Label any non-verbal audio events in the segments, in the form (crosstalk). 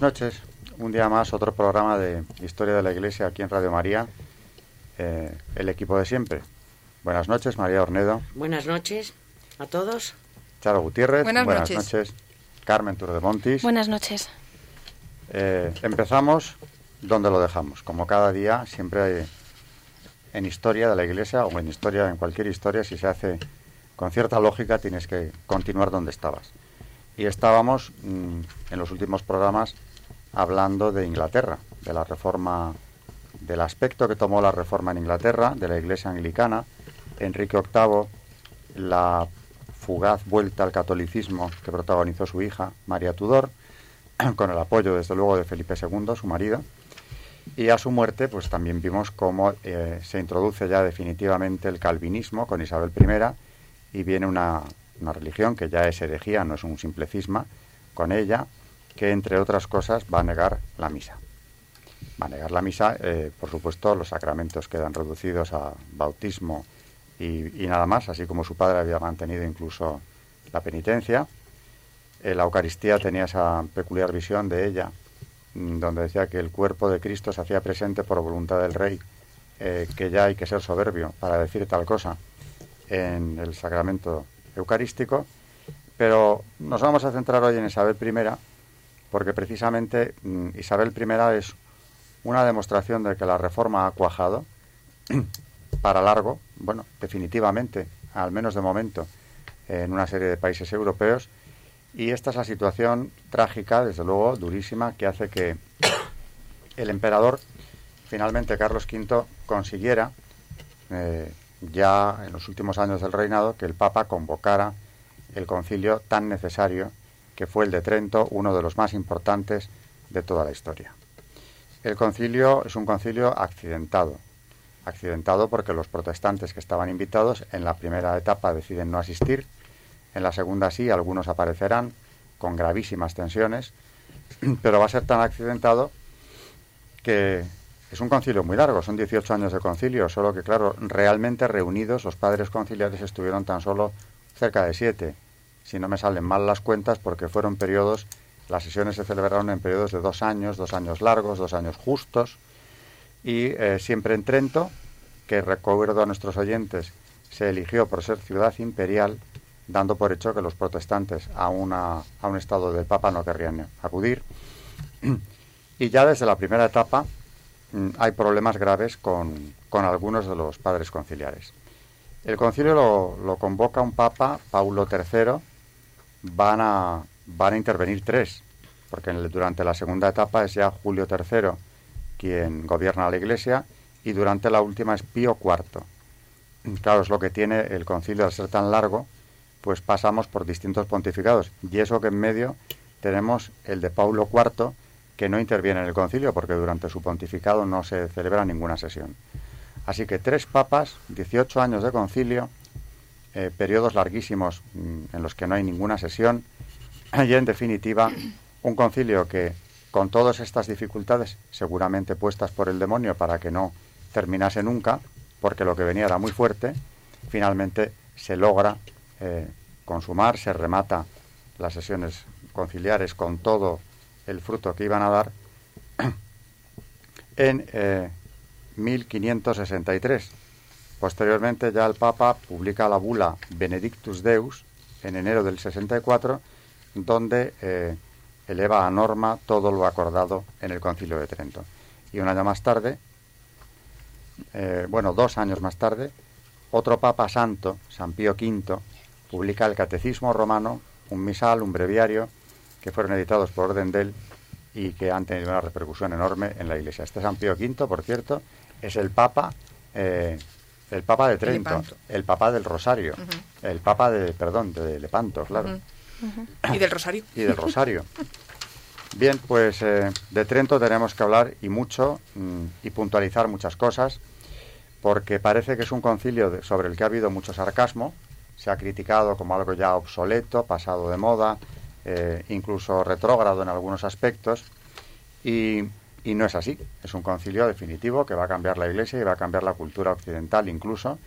Buenas noches, un día más, otro programa de Historia de la Iglesia aquí en Radio María, eh, el equipo de siempre. Buenas noches, María Ornedo. Buenas noches a todos. Charo Gutiérrez. Buenas noches. Carmen Turdemontis. Buenas noches. Eh, empezamos donde lo dejamos. Como cada día, siempre hay, en historia de la Iglesia o en historia, en cualquier historia, si se hace con cierta lógica, tienes que continuar donde estabas y estábamos mm, en los últimos programas hablando de Inglaterra, de la reforma, del aspecto que tomó la reforma en Inglaterra, de la Iglesia anglicana, Enrique VIII, la fugaz vuelta al catolicismo que protagonizó su hija, María Tudor, (clears throat) con el apoyo desde luego de Felipe II, su marido, y a su muerte pues también vimos cómo eh, se introduce ya definitivamente el calvinismo con Isabel I y viene una, una religión que ya es herejía, no es un simple cisma, con ella, que entre otras cosas va a negar la misa. Va a negar la misa, eh, por supuesto, los sacramentos quedan reducidos a bautismo y, nada más, así como su padre había mantenido incluso la penitencia. La Eucaristía tenía esa peculiar visión de ella, mm, donde decía que el cuerpo de Cristo se hacía presente por voluntad del Rey, eh, que ya hay que ser soberbio para decir tal cosa en el sacramento eucarístico, pero nos vamos a centrar hoy en Isabel I, porque precisamente mm, Isabel I es una demostración de que la reforma ha cuajado (clears throat) para largo, bueno, definitivamente, al menos de momento, en una serie de países europeos, y esta es la situación trágica, desde luego, durísima, que hace que el emperador, finalmente Carlos V, consiguiera eh, ya en los últimos años del reinado que el Papa convocara el concilio tan necesario que fue el de Trento, uno de los más importantes de toda la historia. El concilio es un concilio accidentado, accidentado porque los protestantes que estaban invitados en la primera etapa deciden no asistir, en la segunda sí, algunos aparecerán con gravísimas tensiones, (clears throat) pero va a ser tan accidentado que es un concilio muy largo, son 18 años de concilio, solo que, claro, realmente reunidos los padres conciliares estuvieron tan solo cerca de siete. Si no me salen mal las cuentas, porque fueron periodos, las sesiones se celebraron en periodos de dos años, dos años largos, dos años justos, y eh, siempre en Trento, que recuerdo a nuestros oyentes, se eligió por ser ciudad imperial, dando por hecho que los protestantes a, una, a un estado del Papa no querrían acudir. Y ya desde la primera etapa, Mm, hay problemas graves con, con, algunos de los padres conciliares. El concilio lo, convoca un papa, Paulo III, van a, van a intervenir tres, porque durante la segunda etapa es ya Julio III quien gobierna la Iglesia y durante la última es Pío IV. Claro, es lo que tiene el concilio al ser tan largo, pues pasamos por distintos pontificados. Y eso que en medio tenemos el de Paulo IV, que no interviene en el concilio porque durante su pontificado no se celebra ninguna sesión. Así que tres papas, 18 años de concilio, eh, periodos larguísimos mm, en los que no hay ninguna sesión (clears throat) y en definitiva un concilio que con todas estas dificultades seguramente puestas por el demonio para que no terminase nunca, porque lo que venía era muy fuerte, finalmente se logra eh, consumar, se remata las sesiones conciliares con todo el fruto que iban a dar (clears throat) en 1563. Posteriormente ya el Papa publica la bula Benedictus Deus en enero del 64, donde eh, eleva a norma todo lo acordado en el Concilio de Trento. Y un año más tarde, eh, bueno, dos años más tarde, otro Papa Santo, San Pío V, publica el Catecismo Romano, un misal, un breviario, que fueron editados por orden de él y que han tenido una repercusión enorme en la Iglesia. Este San Pío V, por cierto, es el Papa, eh, el Papa de Trento, el Papa del Rosario, el Papa de, perdón, de Lepanto, claro. Y del Rosario. Y del Rosario. Bien, pues eh, de Trento tenemos que hablar y mucho mm, y puntualizar muchas cosas, porque parece que es un concilio sobre el que ha habido mucho sarcasmo, se ha criticado como algo ya obsoleto, pasado de moda, eh, incluso retrógrado en algunos aspectos, y, y, no es así. Es un concilio definitivo que va a cambiar la Iglesia y va a cambiar la cultura occidental incluso.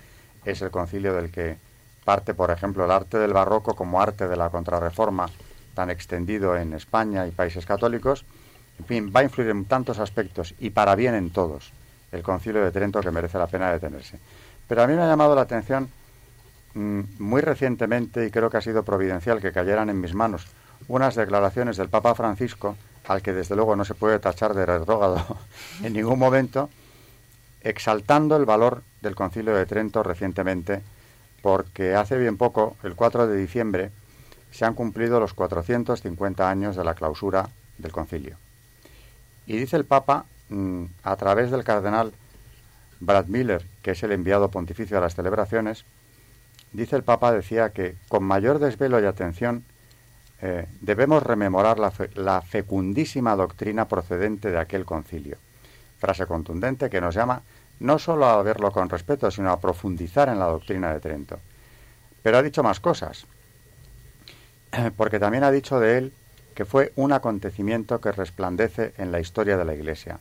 Es el concilio del que parte, por ejemplo, el arte del barroco como arte de la contrarreforma tan extendido en España y países católicos. En fin, va a influir en tantos aspectos y para bien en todos el concilio de Trento que merece la pena detenerse. Pero a mí me ha llamado la atención mm, muy recientemente, y creo que ha sido providencial que cayeran en mis manos, unas declaraciones del Papa Francisco, al que desde luego no se puede tachar de retrógrado (laughs) en ningún momento, exaltando el valor del concilio de Trento recientemente, porque hace bien poco, el 4 de diciembre, se han cumplido los 450 años de la clausura del concilio. Y dice el Papa, mm, a través del cardenal Brad Miller, que es el enviado pontificio a las celebraciones, dice el Papa, decía que con mayor desvelo y atención eh, debemos rememorar la, la fecundísima doctrina procedente de aquel concilio. Frase contundente que nos llama no solo a verlo con respeto, sino a profundizar en la doctrina de Trento. Pero ha dicho más cosas. porque también ha dicho de él que fue un acontecimiento que resplandece en la historia de la Iglesia.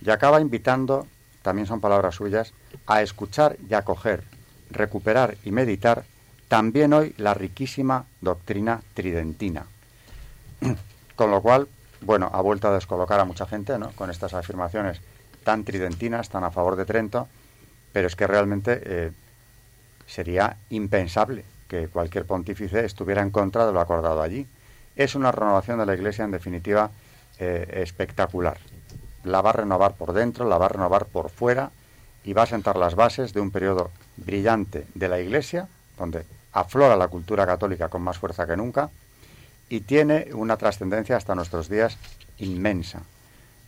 Y acaba invitando, también son palabras suyas, a escuchar y acoger, recuperar y meditar también hoy la riquísima doctrina tridentina. (clears throat) Con lo cual, bueno, ha vuelto a descolocar a mucha gente, ¿no? Con estas afirmaciones tan tridentinas, tan a favor de Trento, pero es que realmente eh, sería impensable que cualquier pontífice estuviera en contra de lo acordado allí. Es una renovación de la Iglesia, en definitiva, eh, espectacular. La va a renovar por dentro, la va a renovar por fuera y va a sentar las bases de un periodo brillante de la Iglesia, donde aflora la cultura católica con más fuerza que nunca y tiene una trascendencia hasta nuestros días inmensa.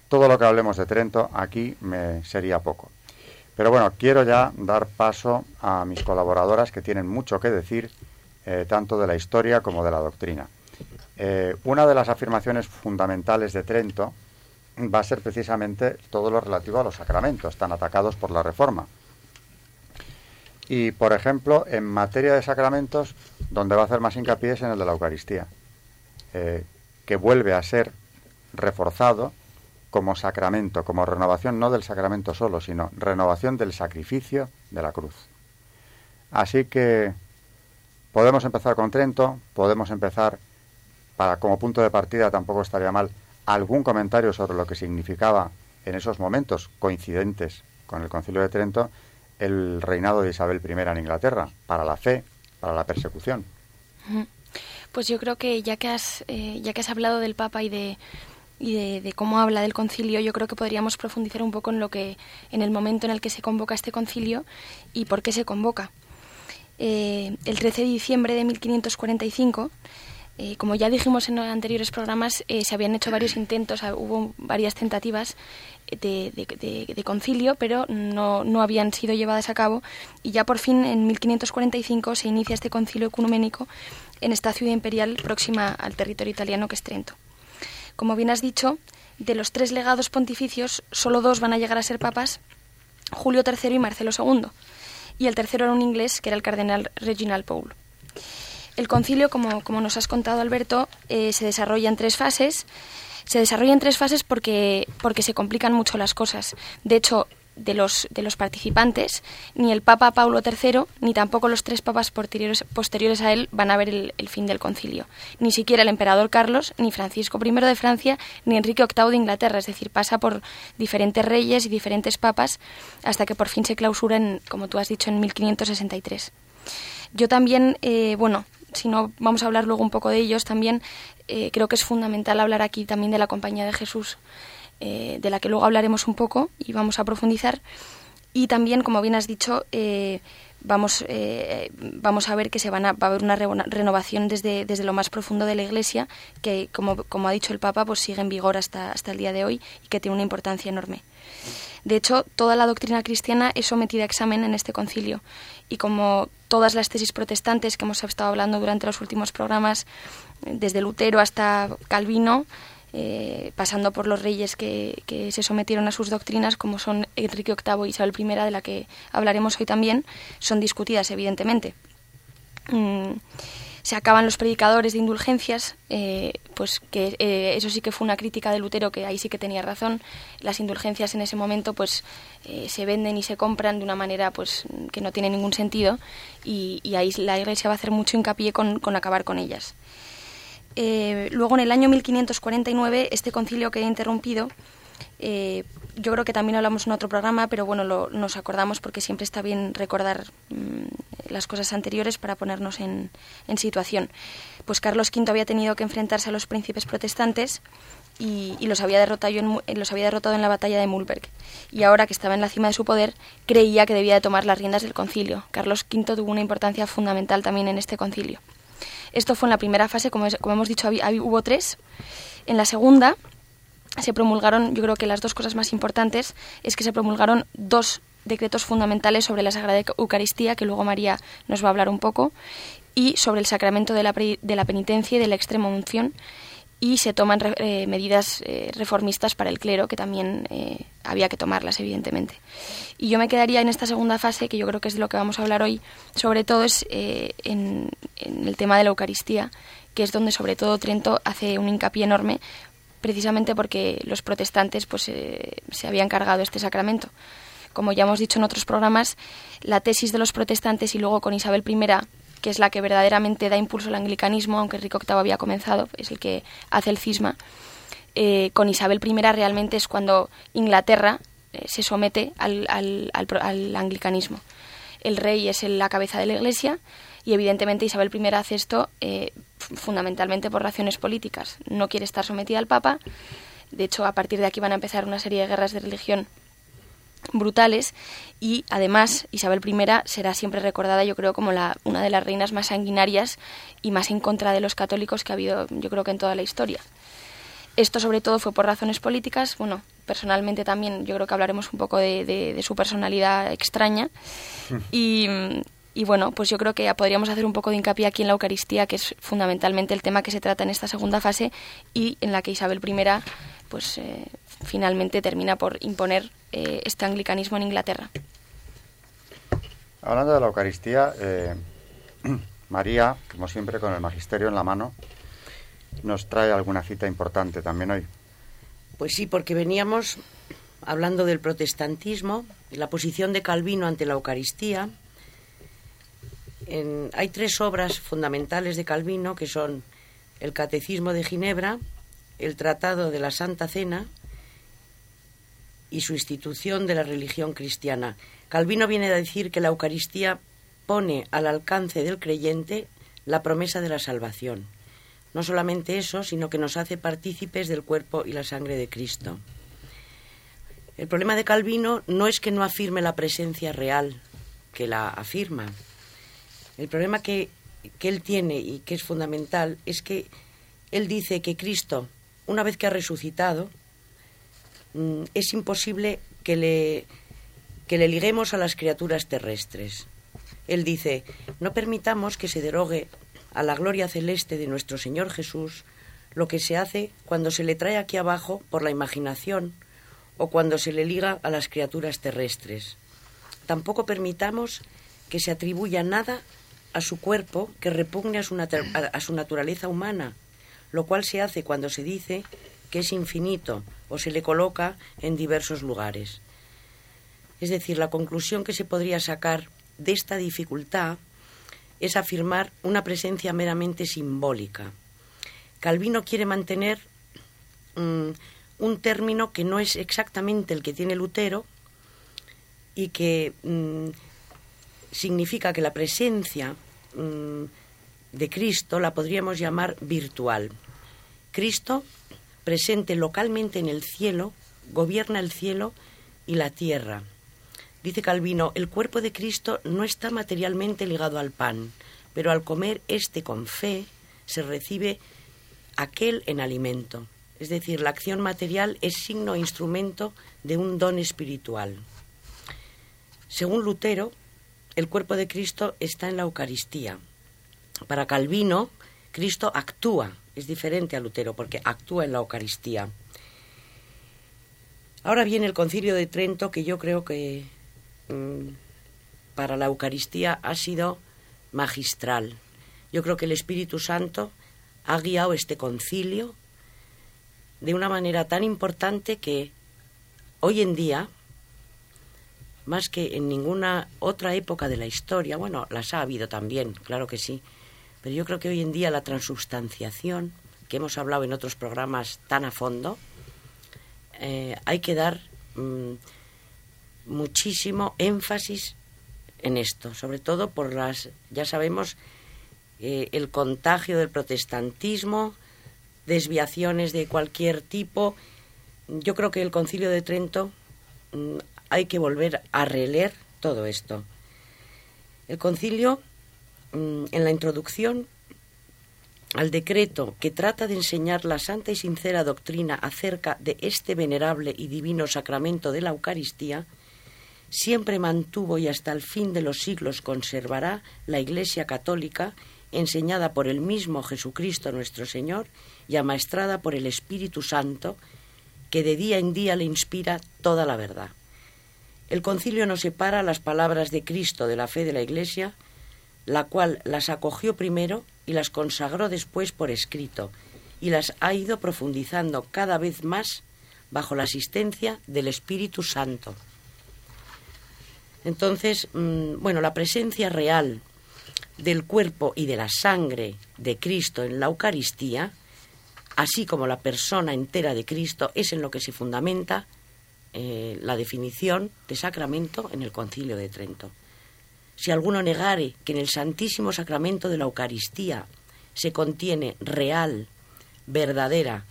Todo lo que hablemos de Trento aquí me sería poco. Pero bueno, quiero ya dar paso a mis colaboradoras que tienen mucho que decir, eh, tanto de la historia como de la doctrina. Eh, una de las afirmaciones fundamentales de Trento va a ser precisamente todo lo relativo a los sacramentos, tan atacados por la Reforma. Y, por ejemplo, en materia de sacramentos, donde va a hacer más hincapié es en el de la Eucaristía, eh, que vuelve a ser reforzado como sacramento, como renovación no del sacramento solo, sino renovación del sacrificio de la cruz. Así que podemos empezar con Trento, podemos empezar para como punto de partida tampoco estaría mal algún comentario sobre lo que significaba en esos momentos coincidentes con el Concilio de Trento el reinado de Isabel I en Inglaterra para la fe, para la persecución. Pues yo creo que ya que has eh, ya que has hablado del Papa y de y de, cómo habla del concilio, yo creo que podríamos profundizar un poco en lo que, en el momento en el que se convoca este concilio y por qué se convoca. Eh, el 13 de diciembre de 1545, eh, como ya dijimos en anteriores programas, eh, se habían hecho varios intentos, ah, hubo varias tentativas de, de, concilio, pero no, no, habían sido llevadas a cabo y ya por fin en 1545 se inicia este concilio ecuménico en esta ciudad imperial próxima al territorio italiano que es Trento. Como bien has dicho, de los tres legados pontificios, solo dos van a llegar a ser papas, Julio III y Marcelo II, y el tercero era un inglés, que era el cardenal Reginald Pole. El concilio, como, como nos has contado, Alberto, eh, se desarrolla en tres fases. Se desarrolla en tres fases porque, porque se complican mucho las cosas. De hecho, de los, de los participantes, ni el Papa Paulo III, ni tampoco los tres papas posteriores, posteriores a él van a ver el, fin del concilio. Ni siquiera el emperador Carlos, ni Francisco I de Francia, ni Enrique VIII de Inglaterra. Es decir, pasa por diferentes reyes y diferentes papas hasta que por fin se clausura, en, como tú has dicho, en 1563. Yo también, eh, bueno, si no vamos a hablar luego un poco de ellos, también eh, creo que es fundamental hablar aquí también de la Compañía de Jesús eh, de la que luego hablaremos un poco y vamos a profundizar. Y también, como bien has dicho, eh, vamos, vamos a ver que se van a, va a haber una renovación desde, desde lo más profundo de la Iglesia, que como, como ha dicho el Papa, pues sigue en vigor hasta, hasta el día de hoy y que tiene una importancia enorme. De hecho, toda la doctrina cristiana es sometida a examen en este concilio y como todas las tesis protestantes que hemos estado hablando durante los últimos programas, desde Lutero hasta Calvino, eh, pasando por los reyes que, se sometieron a sus doctrinas, como son Enrique VIII y Isabel I, de la que hablaremos hoy también, son discutidas, evidentemente. Mm, se acaban los predicadores de indulgencias, eh, pues que eh, eso sí que fue una crítica de Lutero, que ahí sí que tenía razón. Las indulgencias en ese momento pues se venden y se compran de una manera pues que no tiene ningún sentido y, ahí la Iglesia va a hacer mucho hincapié con acabar con ellas. Eh, luego, en el año 1549, este concilio queda interrumpido. Yo creo que también hablamos en otro programa, pero bueno, nos acordamos porque siempre está bien recordar mm, las cosas anteriores para ponernos en, situación. Pues Carlos V había tenido que enfrentarse a los príncipes protestantes y, los, había derrotado en, había la batalla de Mulberg. Y ahora que estaba en la cima de su poder, creía que debía de tomar las riendas del concilio. Carlos V tuvo una importancia fundamental también en este concilio. Esto fue en la primera fase, como, hemos dicho, hubo tres. En la segunda se promulgaron, yo creo que las dos cosas más importantes es que se promulgaron dos decretos fundamentales sobre la Sagrada Eucaristía, que luego María nos va a hablar un poco, y sobre el sacramento de la, de la penitencia y de la extrema unción, y se toman eh, medidas eh, reformistas para el clero, que también eh, había que tomarlas, evidentemente. Y yo me quedaría en esta segunda fase, que yo creo que es de lo que vamos a hablar hoy, sobre todo es en, el tema de la Eucaristía, que es donde sobre todo Trento hace un hincapié enorme, precisamente porque los protestantes pues, se habían cargado este sacramento. Como ya hemos dicho en otros programas, la tesis de los protestantes y luego con Isabel I que es la que verdaderamente da impulso al anglicanismo, aunque Rico VIII había comenzado, es el que hace el cisma. Eh, con Isabel I realmente es cuando Inglaterra eh, se somete al, anglicanismo. El rey es la cabeza de la Iglesia y evidentemente Isabel I hace esto eh, fundamentalmente por razones políticas. No quiere estar sometida al Papa. De hecho, a partir de aquí van a empezar una serie de guerras de religión brutales y además Isabel I será siempre recordada yo creo como la, una de las reinas más sanguinarias y más en contra de los católicos que ha habido yo creo que en toda la historia. Esto sobre todo fue por razones políticas, bueno, personalmente también yo creo que hablaremos un poco de, su personalidad extraña y, y bueno, pues yo creo que podríamos hacer un poco de hincapié aquí en la Eucaristía, que es fundamentalmente el tema que se trata en esta segunda fase y en la que Isabel I pues eh, finalmente termina por imponer eh, este anglicanismo en Inglaterra. Hablando de la Eucaristía, eh, (clears throat) María, como siempre, con el magisterio en la mano, nos trae alguna cita importante también hoy. Pues sí, porque veníamos hablando del protestantismo, la posición de Calvino ante la Eucaristía. Hay tres obras fundamentales de Calvino que son el Catecismo de Ginebra, el Tratado de la Santa Cena y su institución de la religión cristiana. Calvino viene a decir que la Eucaristía pone al alcance del creyente la promesa de la salvación. No solamente eso, sino que nos hace partícipes del cuerpo y la sangre de Cristo. El problema de Calvino no es que no afirme la presencia real, que la afirma. El problema que, que él tiene y que es fundamental es que él dice que Cristo, una vez que ha resucitado, Mm, es imposible que le, que le liguemos a las criaturas terrestres. Él dice, no permitamos que se derogue a la gloria celeste de nuestro Señor Jesús lo que se hace cuando se le trae aquí abajo por la imaginación o cuando se le liga a las criaturas terrestres. Tampoco permitamos que se atribuya nada a su cuerpo que repugne a su, a su naturaleza humana, lo cual se hace cuando se dice que es infinito o se le coloca en diversos lugares. Es decir, la conclusión que se podría sacar de esta dificultad es afirmar una presencia meramente simbólica. Calvino quiere mantener mm, un término que no es exactamente el que tiene Lutero y que mm, significa que la presencia mm, de Cristo la podríamos llamar virtual. Cristo presente localmente en el cielo, gobierna el cielo y la tierra. Dice Calvino, el cuerpo de Cristo no está materialmente ligado al pan, pero al comer este con fe se recibe aquel en alimento. Es decir, la acción material es signo e instrumento de un don espiritual. Según Lutero, el cuerpo de Cristo está en la Eucaristía. Para Calvino, Cristo actúa, es diferente a Lutero porque actúa en la Eucaristía. Ahora viene el concilio de Trento que yo creo que mm, para la Eucaristía ha sido magistral. Yo creo que el Espíritu Santo ha guiado este concilio de una manera tan importante que hoy en día, más que en ninguna otra época de la historia, bueno, las ha habido también, claro que sí, pero yo creo que hoy en día la transubstanciación, que hemos hablado en otros programas tan a fondo, eh, hay que dar mm, muchísimo énfasis en esto, sobre todo por las, ya sabemos, eh, el contagio del protestantismo, desviaciones de cualquier tipo. Yo creo que el Concilio de Trento mm, hay que volver a releer todo esto. El concilio, mm, en la introducción al decreto que trata de enseñar la santa y sincera doctrina acerca de este venerable y divino sacramento de la Eucaristía, siempre mantuvo y hasta el fin de los siglos conservará la Iglesia católica, enseñada por el mismo Jesucristo nuestro Señor y amaestrada por el Espíritu Santo, que de día en día le inspira toda la verdad. El concilio no separa las palabras de Cristo de la fe de la Iglesia, la cual las acogió primero y las consagró después por escrito, y las ha ido profundizando cada vez más bajo la asistencia del Espíritu Santo. Entonces, mm, bueno, la presencia real del cuerpo y de la sangre de Cristo en la Eucaristía, así como la persona entera de Cristo, es en lo que se fundamenta eh, la definición de sacramento en el Concilio de Trento. Si alguno negare que en el Santísimo Sacramento de la Eucaristía se contiene real, verdadera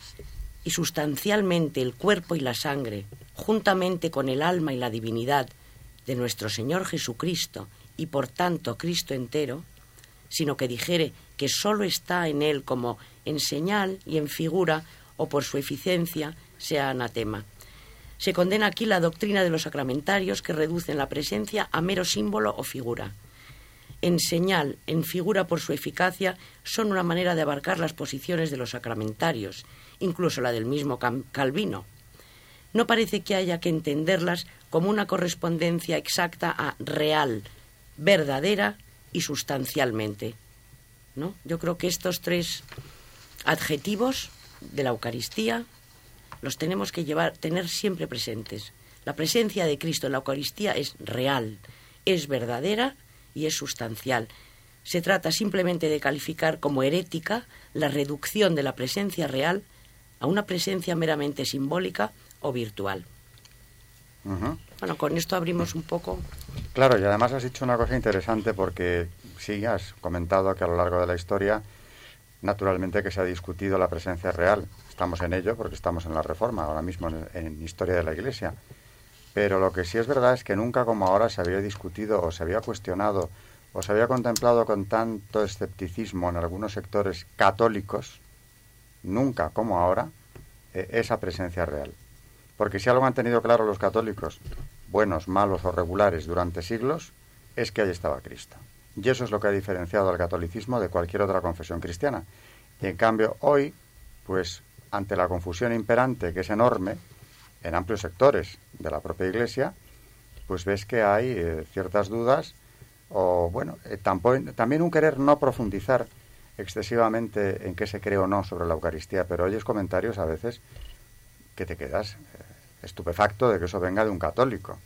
y sustancialmente el cuerpo y la sangre, juntamente con el alma y la divinidad, de nuestro Señor Jesucristo y por tanto Cristo entero, sino que dijere que sólo está en él como en señal y en figura o por su eficiencia, sea anatema. Se condena aquí la doctrina de los sacramentarios que reducen la presencia a mero símbolo o figura. En señal, en figura por su eficacia, son una manera de abarcar las posiciones de los sacramentarios, incluso la del mismo Calvino. No parece que haya que entenderlas como una correspondencia exacta a real, verdadera y sustancialmente. ¿no? Yo creo que estos tres adjetivos de la Eucaristía los tenemos que llevar, tener siempre presentes. La presencia de Cristo en la Eucaristía es real, es verdadera y es sustancial. Se trata simplemente de calificar como herética la reducción de la presencia real a una presencia meramente simbólica o virtual. Bueno, con esto abrimos un poco. Claro, y además has dicho una cosa interesante porque sí, has comentado que a lo largo de la historia, naturalmente que se ha discutido la presencia real. Estamos en ello porque estamos en la reforma, ahora mismo en, en historia de la Iglesia. Pero lo que sí es verdad es que nunca como ahora se había discutido o se había cuestionado o se había contemplado con tanto escepticismo en algunos sectores católicos, nunca como ahora, eh, esa presencia real. Porque si algo han tenido claro los católicos, buenos, malos o regulares durante siglos, es que ahí estaba Cristo. Y eso es lo que ha diferenciado al catolicismo de cualquier otra confesión cristiana. Y en cambio, hoy, pues ante la confusión imperante, que es enorme, en amplios sectores de la propia Iglesia, pues ves que hay eh, ciertas dudas o, bueno, eh, también un querer no profundizar excesivamente en qué se cree o no sobre la Eucaristía, pero oyes comentarios a veces que te quedas eh, estupefacto de que eso venga de un católico.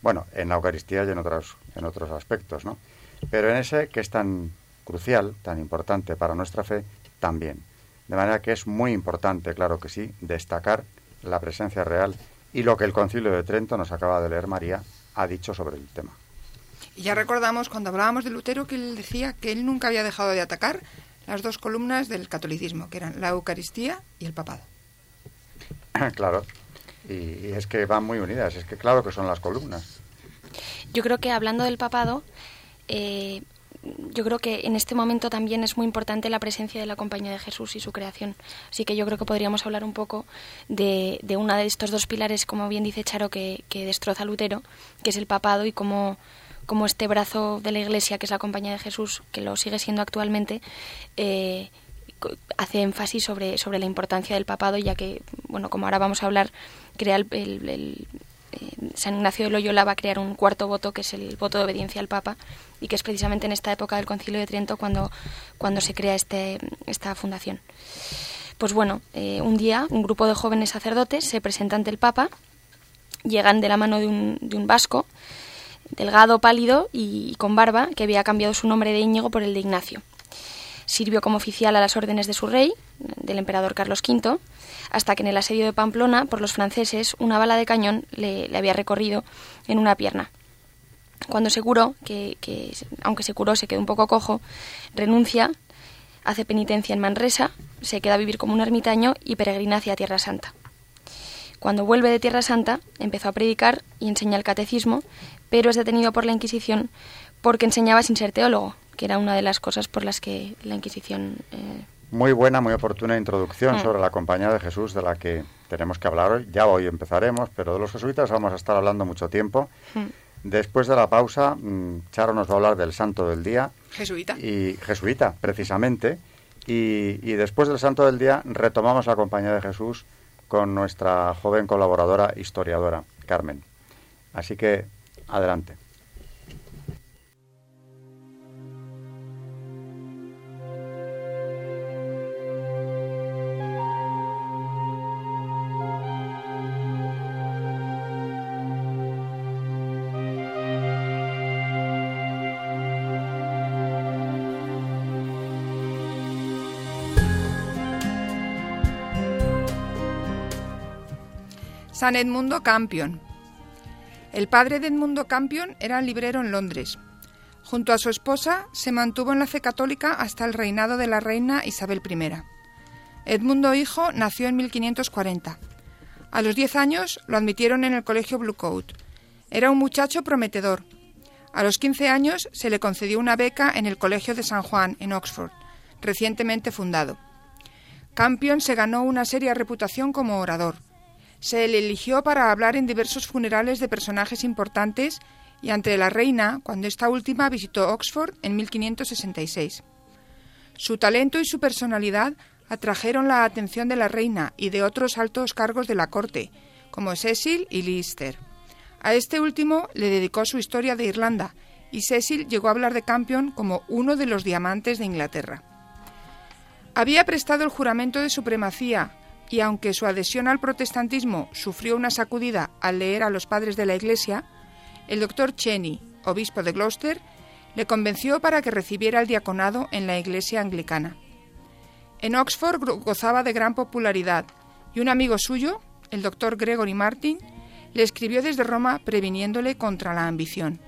Bueno, en la Eucaristía y en otros, en otros aspectos, ¿no? Pero en ese que es tan crucial, tan importante para nuestra fe, también. De manera que es muy importante, claro que sí, destacar la presencia real y lo que el Concilio de Trento nos acaba de leer María ha dicho sobre el tema. Y ya recordamos cuando hablábamos de Lutero que él decía que él nunca había dejado de atacar las dos columnas del catolicismo, que eran la Eucaristía y el papado. (clears throat) claro, y, es que van muy unidas, es que claro que son las columnas. yo creo que hablando del papado, eh, yo creo que en este momento también es muy importante la presencia de la Compañía de Jesús y su creación. Así que yo creo que podríamos hablar un poco de, de uno de estos dos pilares, como bien dice Charo, que, que destroza Lutero, que es el papado y cómo, cómo, este brazo de la Iglesia, que es la Compañía de Jesús, que lo sigue siendo actualmente, eh, hace énfasis sobre, sobre la importancia del papado, ya que, bueno, como ahora vamos a hablar, crea el, el eh, San Ignacio de Loyola va a crear un cuarto voto, que es el voto de obediencia al Papa, y que es precisamente en esta época del Concilio de Trento cuando, cuando se crea este, esta fundación. Pues bueno, eh, un día un grupo de jóvenes sacerdotes se presenta ante el Papa, llegan de la mano de un, de un vasco, delgado, pálido y con barba, que había cambiado su nombre de Íñigo por el de Ignacio. Sirvió como oficial a las órdenes de su rey, del emperador Carlos V, hasta que en el asedio de Pamplona por los franceses una bala de cañón le, había recorrido en una pierna. Cuando se curó, que, aunque se curó se quedó un poco cojo, renuncia, hace penitencia en Manresa, se queda a vivir como un ermitaño y peregrina hacia Tierra Santa. Cuando vuelve de Tierra Santa, empezó a predicar y enseña el catecismo, pero es detenido por la Inquisición porque enseñaba sin ser teólogo, que era una de las cosas por las que la Inquisición eh, muy buena, muy oportuna introducción mm. sobre la Compañía de Jesús de la que tenemos que hablar hoy. Ya hoy empezaremos, pero de los jesuitas vamos a estar hablando mucho tiempo. Mm. Después de la pausa, mm, Charo nos va a hablar del Santo del Día. Jesuita. Y jesuita, precisamente. Y, y después del Santo del Día retomamos la Compañía de Jesús con nuestra joven colaboradora historiadora, Carmen. Así que, adelante. San Edmundo Campion. El padre de Edmundo Campion era librero en Londres. Junto a su esposa se mantuvo en la fe católica hasta el reinado de la reina Isabel I. Edmundo hijo nació en 1540. A los 10 años lo admitieron en el colegio Blue Coat. Era un muchacho prometedor. A los 15 años se le concedió una beca en el Colegio de San Juan, en Oxford, recientemente fundado. Campion se ganó una seria reputación como orador se le eligió para hablar en diversos funerales de personajes importantes y ante la reina cuando esta última visitó Oxford en 1566. Su talento y su personalidad atrajeron la atención de la reina y de otros altos cargos de la corte, como Cecil y Lister. A este último le dedicó su historia de Irlanda, y Cecil llegó a hablar de Campion como uno de los diamantes de Inglaterra. Había prestado el juramento de supremacía y aunque su adhesión al protestantismo sufrió una sacudida al leer a los padres de la Iglesia, el doctor Cheney, obispo de Gloucester, le convenció para que recibiera el diaconado en la Iglesia anglicana. En Oxford gozaba de gran popularidad y un amigo suyo, el doctor Gregory Martin, le escribió desde Roma previniéndole contra la ambición.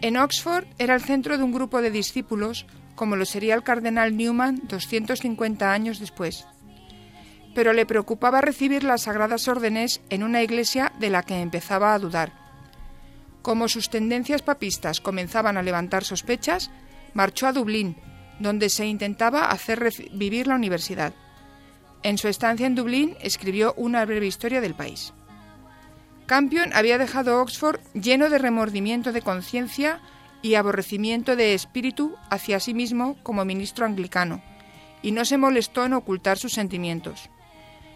En Oxford era el centro de un grupo de discípulos como lo sería el cardenal Newman 250 años después pero le preocupaba recibir las sagradas órdenes en una iglesia de la que empezaba a dudar. Como sus tendencias papistas comenzaban a levantar sospechas, marchó a Dublín, donde se intentaba hacer vivir la universidad. En su estancia en Dublín escribió una breve historia del país. Campion había dejado Oxford lleno de remordimiento de conciencia y aborrecimiento de espíritu hacia sí mismo como ministro anglicano, y no se molestó en ocultar sus sentimientos.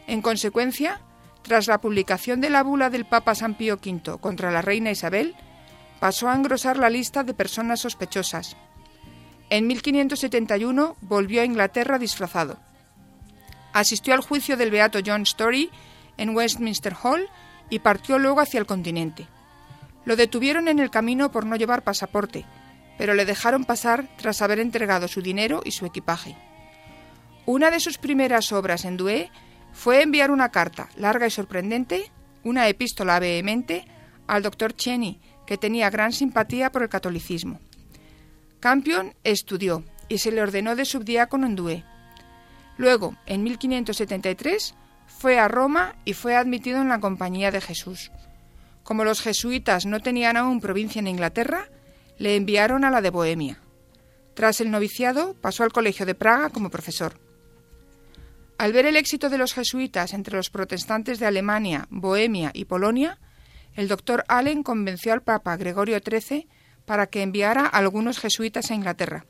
En consecuencia, tras la publicación de la bula del Papa San Pío V contra la reina Isabel, pasó a engrosar la lista de personas sospechosas. En 1571 volvió a Inglaterra disfrazado. Asistió al juicio del beato John Story en Westminster Hall y partió luego hacia el continente. Lo detuvieron en el camino por no llevar pasaporte, pero le dejaron pasar tras haber entregado su dinero y su equipaje. Una de sus primeras obras en Douai fue enviar una carta larga y sorprendente, una epístola vehemente, al doctor Cheney, que tenía gran simpatía por el catolicismo. Campion estudió y se le ordenó de subdiácono en Douai. Luego, en 1573, fue a Roma y fue admitido en la Compañía de Jesús. Como los jesuitas no tenían aún provincia en Inglaterra, le enviaron a la de Bohemia. Tras el noviciado, pasó al Colegio de Praga como profesor. Al ver el éxito de los jesuitas entre los protestantes de Alemania, Bohemia y Polonia, el doctor Allen convenció al Papa Gregorio XIII para que enviara a algunos jesuitas a Inglaterra.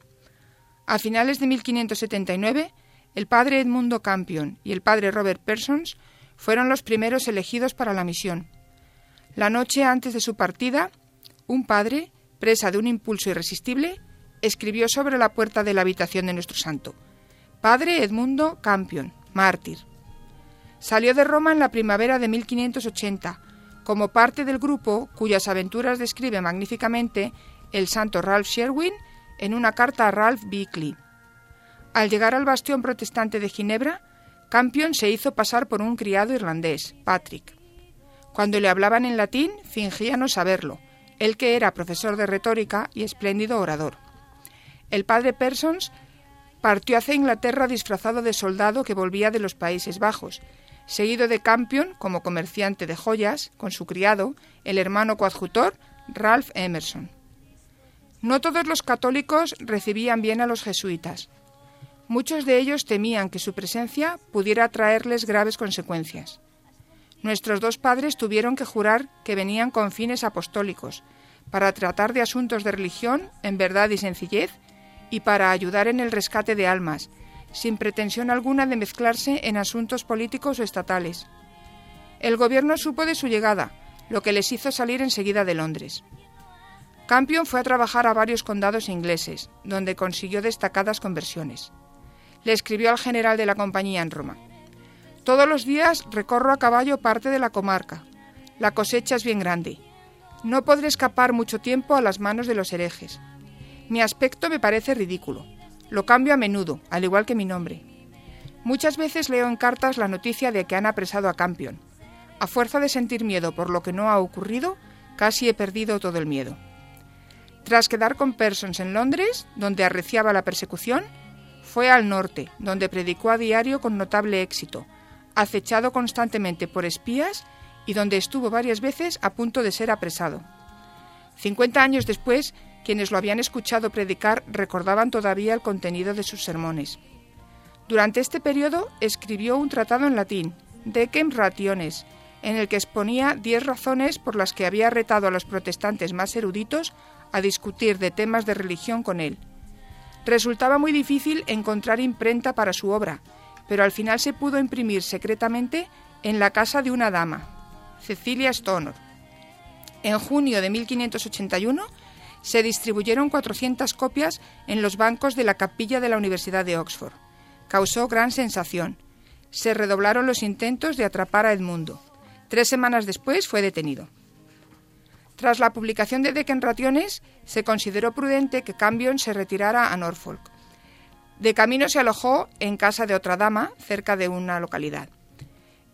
A finales de 1579, el padre Edmundo Campion y el padre Robert Persons fueron los primeros elegidos para la misión. La noche antes de su partida, un padre, presa de un impulso irresistible, escribió sobre la puerta de la habitación de nuestro santo, Padre Edmundo Campion, mártir. Salió de Roma en la primavera de 1580, como parte del grupo cuyas aventuras describe magníficamente el santo Ralph Sherwin en una carta a Ralph Bickley. Al llegar al bastión protestante de Ginebra, Campion se hizo pasar por un criado irlandés, Patrick. Cuando le hablaban en latín, fingía no saberlo, él que era profesor de retórica y espléndido orador. El padre Persons partió hacia Inglaterra disfrazado de soldado que volvía de los Países Bajos, seguido de Campion como comerciante de joyas, con su criado, el hermano coadjutor, Ralph Emerson. No todos los católicos recibían bien a los jesuitas. Muchos de ellos temían que su presencia pudiera traerles graves consecuencias. Nuestros dos padres tuvieron que jurar que venían con fines apostólicos, para tratar de asuntos de religión en verdad y sencillez y para ayudar en el rescate de almas, sin pretensión alguna de mezclarse en asuntos políticos o estatales. El gobierno supo de su llegada, lo que les hizo salir enseguida de Londres. Campion fue a trabajar a varios condados ingleses, donde consiguió destacadas conversiones. Le escribió al general de la compañía en Roma. Todos los días recorro a caballo parte de la comarca. La cosecha es bien grande. No podré escapar mucho tiempo a las manos de los herejes. Mi aspecto me parece ridículo. Lo cambio a menudo, al igual que mi nombre. Muchas veces leo en cartas la noticia de que han apresado a Campion. A fuerza de sentir miedo por lo que no ha ocurrido, casi he perdido todo el miedo. Tras quedar con Persons en Londres, donde arreciaba la persecución, fue al norte, donde predicó a diario con notable éxito, acechado constantemente por espías y donde estuvo varias veces a punto de ser apresado. Cincuenta años después, quienes lo habían escuchado predicar recordaban todavía el contenido de sus sermones. Durante este periodo escribió un tratado en latín, Decem Rationes, en el que exponía diez razones por las que había retado a los protestantes más eruditos a discutir de temas de religión con él. Resultaba muy difícil encontrar imprenta para su obra, pero al final se pudo imprimir secretamente en la casa de una dama, Cecilia Stonor. En junio de 1581 se distribuyeron 400 copias en los bancos de la capilla de la Universidad de Oxford. Causó gran sensación. Se redoblaron los intentos de atrapar a Edmundo. Tres semanas después fue detenido. Tras la publicación de Rationes, se consideró prudente que Cambion se retirara a Norfolk. De camino se alojó en casa de otra dama, cerca de una localidad.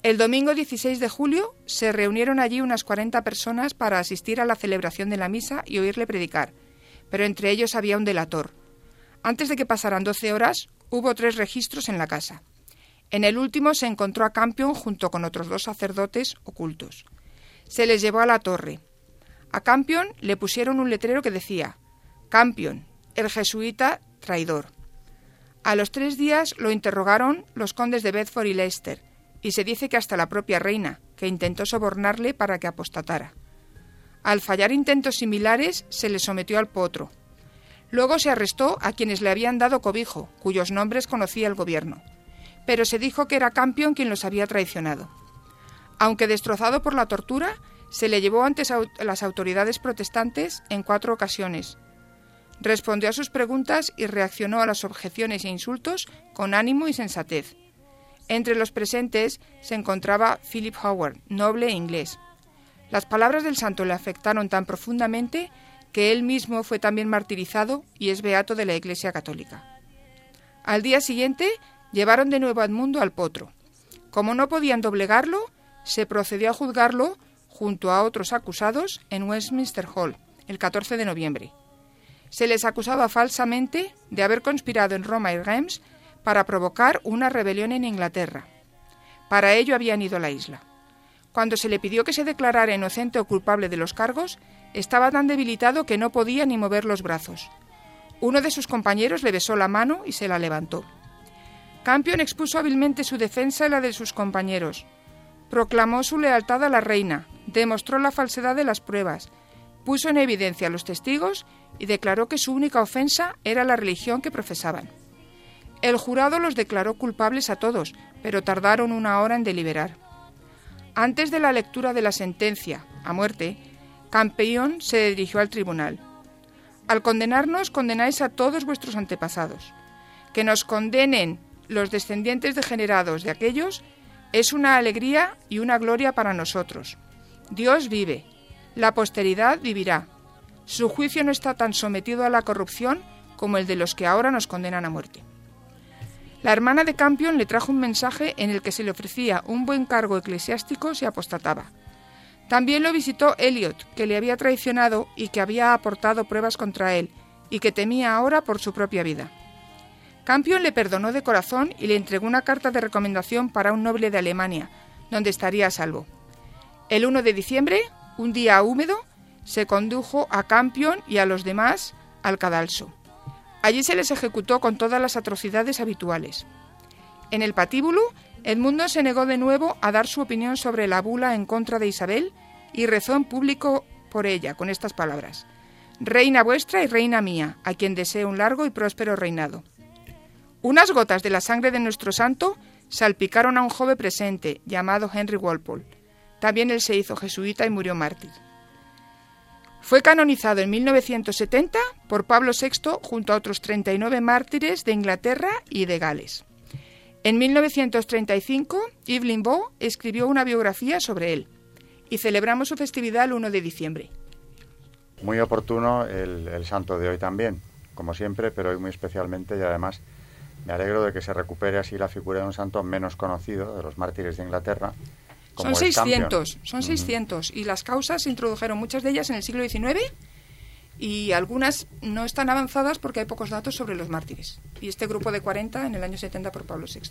El domingo 16 de julio se reunieron allí unas 40 personas para asistir a la celebración de la misa y oírle predicar, pero entre ellos había un delator. Antes de que pasaran 12 horas, hubo tres registros en la casa. En el último se encontró a Campion junto con otros dos sacerdotes ocultos. Se les llevó a la torre. A Campion le pusieron un letrero que decía Campion, el jesuita traidor. A los tres días lo interrogaron los condes de Bedford y Leicester, y se dice que hasta la propia reina, que intentó sobornarle para que apostatara. Al fallar intentos similares, se le sometió al potro. Luego se arrestó a quienes le habían dado cobijo, cuyos nombres conocía el gobierno, pero se dijo que era Campion quien los había traicionado. Aunque destrozado por la tortura, se le llevó ante las autoridades protestantes en cuatro ocasiones. Respondió a sus preguntas y reaccionó a las objeciones e insultos con ánimo y sensatez. Entre los presentes se encontraba Philip Howard, noble inglés. Las palabras del santo le afectaron tan profundamente que él mismo fue también martirizado y es beato de la Iglesia Católica. Al día siguiente llevaron de nuevo a Edmundo al potro. Como no podían doblegarlo, se procedió a juzgarlo junto a otros acusados en Westminster Hall el 14 de noviembre. Se les acusaba falsamente de haber conspirado en Roma y Reims para provocar una rebelión en Inglaterra. Para ello habían ido a la isla. Cuando se le pidió que se declarara inocente o culpable de los cargos, estaba tan debilitado que no podía ni mover los brazos. Uno de sus compañeros le besó la mano y se la levantó. Campion expuso hábilmente su defensa y la de sus compañeros. Proclamó su lealtad a la reina, demostró la falsedad de las pruebas, puso en evidencia a los testigos y declaró que su única ofensa era la religión que profesaban. El jurado los declaró culpables a todos, pero tardaron una hora en deliberar. Antes de la lectura de la sentencia, a muerte, Campeón se dirigió al tribunal. Al condenarnos, condenáis a todos vuestros antepasados. Que nos condenen los descendientes degenerados de aquellos es una alegría y una gloria para nosotros. Dios vive, la posteridad vivirá. Su juicio no está tan sometido a la corrupción como el de los que ahora nos condenan a muerte. La hermana de Campion le trajo un mensaje en el que se le ofrecía un buen cargo eclesiástico si apostataba. También lo visitó Elliot, que le había traicionado y que había aportado pruebas contra él, y que temía ahora por su propia vida. Campion le perdonó de corazón y le entregó una carta de recomendación para un noble de Alemania, donde estaría a salvo. El 1 de diciembre, un día húmedo, se condujo a Campion y a los demás al cadalso. Allí se les ejecutó con todas las atrocidades habituales. En el patíbulo, Edmundo se negó de nuevo a dar su opinión sobre la bula en contra de Isabel y rezó en público por ella con estas palabras: Reina vuestra y reina mía, a quien deseo un largo y próspero reinado. Unas gotas de la sangre de nuestro santo salpicaron a un joven presente llamado Henry Walpole. También él se hizo jesuita y murió mártir. Fue canonizado en 1970 por Pablo VI junto a otros 39 mártires de Inglaterra y de Gales. En 1935, Evelyn Bow escribió una biografía sobre él y celebramos su festividad el 1 de diciembre. Muy oportuno el santo de hoy también, como siempre, pero hoy muy especialmente y además me alegro de que se recupere así la figura de un santo menos conocido, de los mártires de Inglaterra. Son 600, son 600. Y las causas se introdujeron muchas de ellas en el siglo XIX y algunas no están avanzadas porque hay pocos datos sobre los mártires. Y este grupo de 40 en el año 70 por Pablo VI.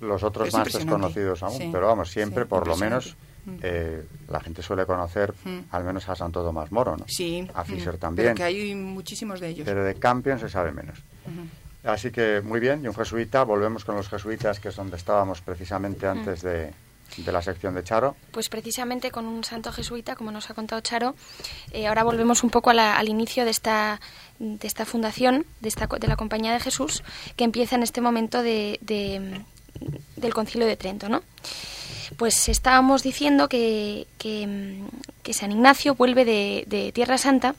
Los otros más desconocidos aún, pero vamos, siempre por lo menos eh, la gente suele conocer mm. al menos a Santo Tomás Moro, ¿no? Sí. A Fischer mm. también. Pero que hay muchísimos de ellos. Pero de Campion se sabe menos. Así que muy bien, y un jesuita, volvemos con los jesuitas, que es donde estábamos precisamente mm. antes de, la sección de Charo. Pues precisamente con un santo jesuita, como nos ha contado Charo, eh, ahora volvemos un poco al inicio de esta, de esta fundación, de, esta, de la Compañía de Jesús, que empieza en este momento de, del Concilio de Trento, ¿no? Pues estábamos diciendo que, que, San Ignacio vuelve de Tierra Santa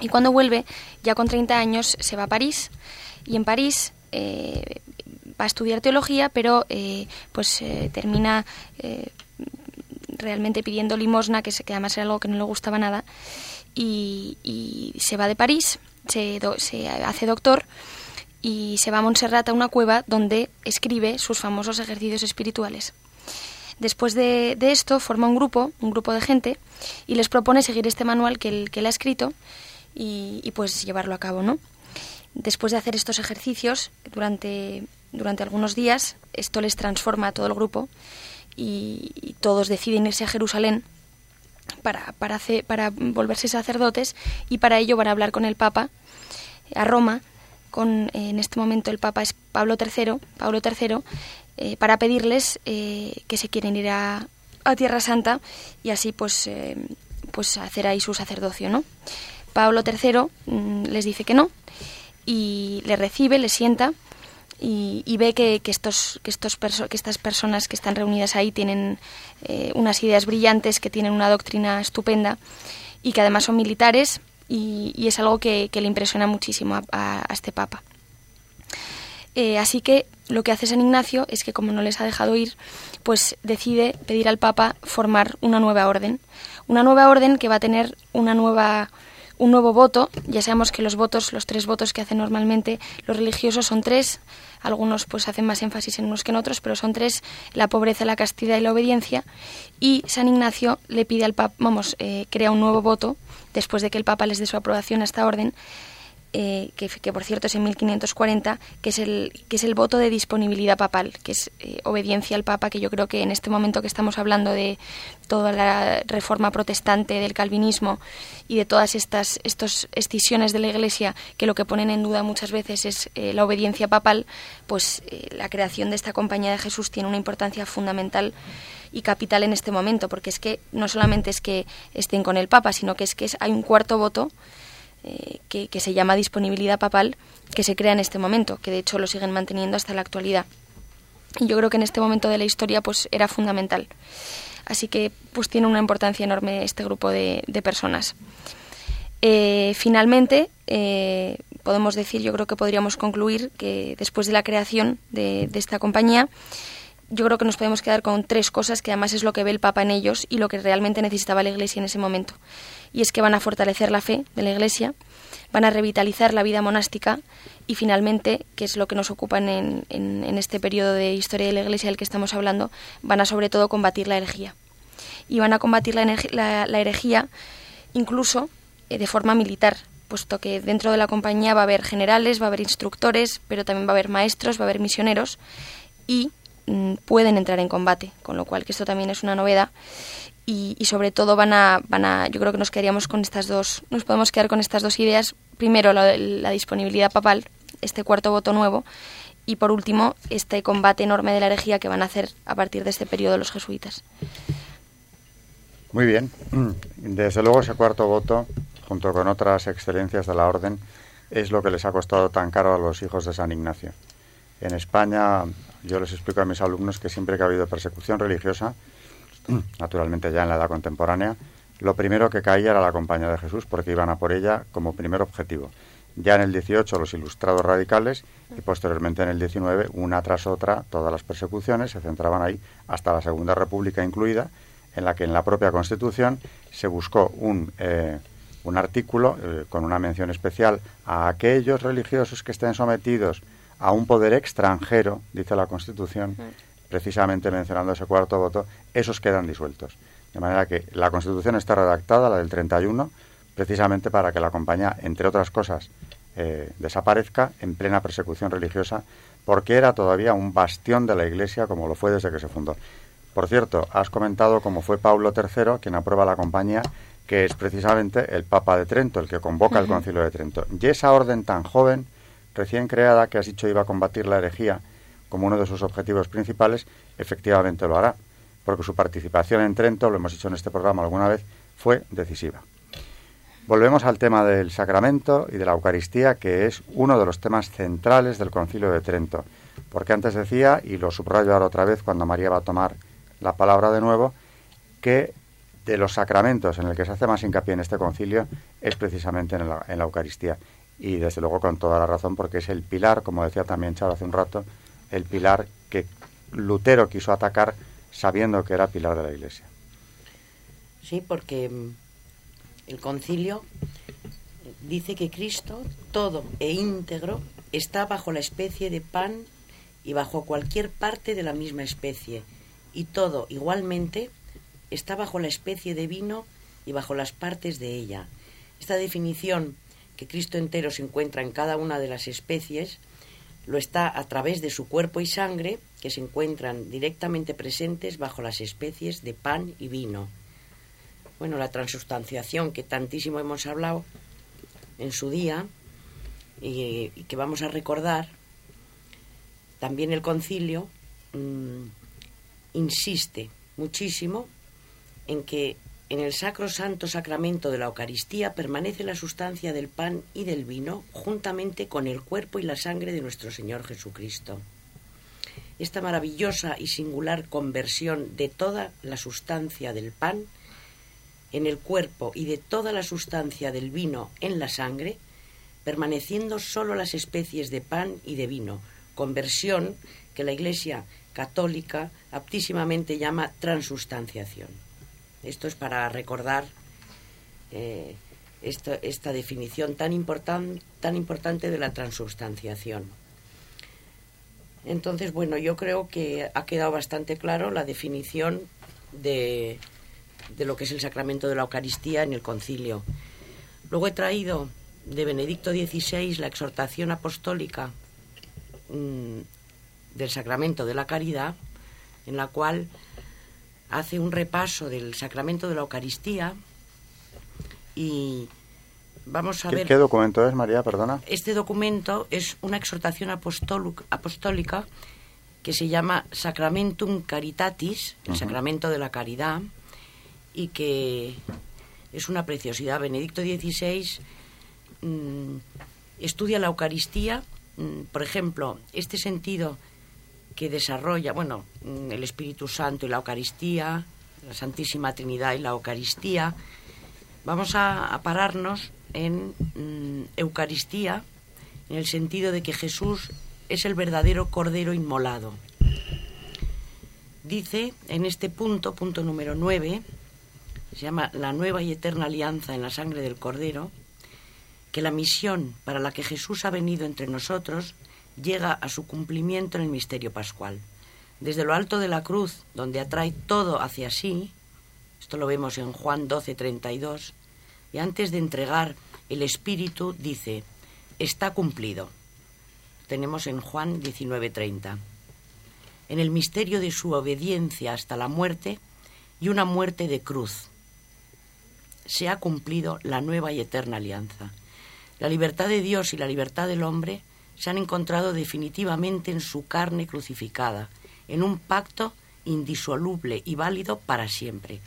y cuando vuelve, ya con 30 años, se va a París y en París eh, va a estudiar teología, pero eh, pues eh, termina realmente pidiendo limosna, que, además era algo que no le gustaba nada, y, se va de París, se, hace doctor y se va a Montserrat a una cueva donde escribe sus famosos ejercicios espirituales. Después de, esto forma un grupo, un grupo de gente, y les propone seguir este manual que él, que él ha escrito y, y pues llevarlo a cabo, ¿no? Después de hacer estos ejercicios durante, durante algunos días, esto les transforma a todo el grupo y, todos deciden irse a Jerusalén para, para, hacer, para volverse sacerdotes y para ello van a hablar con el Papa a Roma. Con, en este momento el Papa es Pablo III, Pablo III eh, para pedirles eh, que se quieren ir a, a, Tierra Santa y así pues, eh, pues hacer ahí su sacerdocio. ¿no? Pablo III mm, les dice que no y le recibe, le sienta y, ve que, estos, que, estos que estas personas que están reunidas ahí tienen eh, unas ideas brillantes, que tienen una doctrina estupenda y que además son militares y, es algo que, le impresiona muchísimo a, este Papa. Eh, así que lo que hace San Ignacio es que como no les ha dejado ir, pues decide pedir al Papa formar una nueva orden. Una nueva orden que va a tener una nueva un nuevo voto. Ya sabemos que los votos, los tres votos que hacen normalmente los religiosos son tres. Algunos pues hacen más énfasis en unos que en otros, pero son tres: la pobreza, la castidad y la obediencia. Y San Ignacio le pide al Papa, vamos, eh, crea un nuevo voto después de que el Papa les dé su aprobación a esta orden. Eh, que, por cierto es en 1540, que es el, que es el voto de disponibilidad papal, que es eh, obediencia al Papa, que yo creo que en este momento que estamos hablando de toda la reforma protestante, del calvinismo y de todas estas estos escisiones de la Iglesia, que lo que ponen en duda muchas veces es eh, la obediencia papal, pues la creación de esta compañía de Jesús tiene una importancia fundamental y capital en este momento, porque es que no solamente es que estén con el Papa, sino que es que hay un cuarto voto eh, que, se llama disponibilidad papal, que se crea en este momento, que de hecho lo siguen manteniendo hasta la actualidad. Y yo creo que en este momento de la historia pues era fundamental. Así que pues tiene una importancia enorme este grupo de, personas. Eh, finalmente, eh, podemos decir, yo creo que podríamos concluir que después de la creación de, de, esta compañía, yo creo que nos podemos quedar con tres cosas que además es lo que ve el Papa en ellos y lo que realmente necesitaba la Iglesia en ese momento y es que van a fortalecer la fe de la Iglesia, van a revitalizar la vida monástica y finalmente, que es lo que nos ocupa en, en, este periodo de historia de la Iglesia del que estamos hablando, van a sobre todo combatir la herejía. Y van a combatir la, la, herejía incluso eh, de forma militar, puesto que dentro de la compañía va a haber generales, va a haber instructores, pero también va a haber maestros, va a haber misioneros y mm, pueden entrar en combate, con lo cual que esto también es una novedad y, sobre todo van a, van a, yo creo que nos quedaríamos con estas dos, nos podemos quedar con estas dos ideas. Primero, la, la disponibilidad papal, este cuarto voto nuevo, y por último, este combate enorme de la herejía que van a hacer a partir de este periodo los jesuitas. Muy bien. Desde luego ese cuarto voto, junto con otras excelencias de la orden, es lo que les ha costado tan caro a los hijos de San Ignacio. En España, yo les explico a mis alumnos que siempre que ha habido persecución religiosa, naturalmente ya en la edad contemporánea, lo primero que caía era la compañía de Jesús porque iban a por ella como primer objetivo. Ya en el 18 los ilustrados radicales y posteriormente en el 19 una tras otra todas las persecuciones se centraban ahí hasta la Segunda República incluida en la que en la propia Constitución se buscó un, eh, un artículo eh, con una mención especial a aquellos religiosos que estén sometidos a un poder extranjero, dice la Constitución, precisamente mencionando ese cuarto voto, esos quedan disueltos. De manera que la Constitución está redactada, la del 31, precisamente para que la compañía, entre otras cosas, eh, desaparezca en plena persecución religiosa, porque era todavía un bastión de la Iglesia como lo fue desde que se fundó. Por cierto, has comentado cómo fue Pablo III quien aprueba la compañía, que es precisamente el Papa de Trento, el que convoca el Concilio de Trento. Y esa orden tan joven, recién creada, que has dicho iba a combatir la herejía, como uno de sus objetivos principales, efectivamente lo hará, porque su participación en Trento, lo hemos dicho en este programa alguna vez, fue decisiva. Volvemos al tema del sacramento y de la Eucaristía, que es uno de los temas centrales del Concilio de Trento, porque antes decía, y lo subrayo ahora otra vez cuando María va a tomar la palabra de nuevo, que de los sacramentos en el que se hace más hincapié en este concilio es precisamente en la, en la Eucaristía. Y desde luego con toda la razón, porque es el pilar, como decía también Charo hace un rato, el pilar que Lutero quiso atacar sabiendo que era pilar de la Iglesia. Sí, porque mm, el concilio dice que Cristo, todo e íntegro, está bajo la especie de pan y bajo cualquier parte de la misma especie, y todo igualmente está bajo la especie de vino y bajo las partes de ella. Esta definición, que Cristo entero se encuentra en cada una de las especies, lo está a través de su cuerpo y sangre, que se encuentran directamente presentes bajo las especies de pan y vino. Bueno, la transustanciación que tantísimo hemos hablado en su día y, que vamos a recordar, también el concilio mm, insiste muchísimo en que en el sacro santo sacramento de la Eucaristía permanece la sustancia del pan y del vino juntamente con el cuerpo y la sangre de nuestro Señor Jesucristo. Esta maravillosa y singular conversión de toda la sustancia del pan en el cuerpo y de toda la sustancia del vino en la sangre, permaneciendo sólo las especies de pan y de vino, conversión que la Iglesia católica aptísimamente llama transustanciación. Esto es para recordar eh, esta, definición tan, tan importante de la transubstanciación. Entonces, bueno, yo creo que ha quedado bastante claro la definición de, de lo que es el sacramento de la Eucaristía en el concilio. Luego he traído de Benedicto XVI, la exhortación apostólica mm, del sacramento de la caridad, en la cual hace un repaso del sacramento de la Eucaristía y vamos a ¿Qué, ver... ¿Qué documento es, María? Perdona. Este documento es una exhortación apostólica que se llama Sacramentum Caritatis, el sacramento de la caridad, y que es una preciosidad. Benedicto XVI mm, estudia la Eucaristía, mm, por ejemplo, este sentido que desarrolla, bueno, mm, el Espíritu Santo y la Eucaristía, la Santísima Trinidad y la Eucaristía, vamos a, pararnos en mm, Eucaristía, en el sentido de que Jesús es el verdadero Cordero inmolado. Dice en este punto, punto número 9, se llama La nueva y eterna alianza en la sangre del Cordero, que la misión para la que Jesús ha venido entre nosotros llega a su cumplimiento en el misterio pascual. Desde lo alto de la cruz, donde atrae todo hacia sí, esto lo vemos en Juan 12, 32, y antes de entregar el Espíritu dice, está cumplido. Tenemos en Juan 19, 30. En el misterio de su obediencia hasta la muerte y una muerte de cruz, se ha cumplido la nueva y eterna alianza. La libertad de Dios y la libertad del hombre se han encontrado definitivamente en su carne crucificada, en un pacto indisoluble y válido para siempre.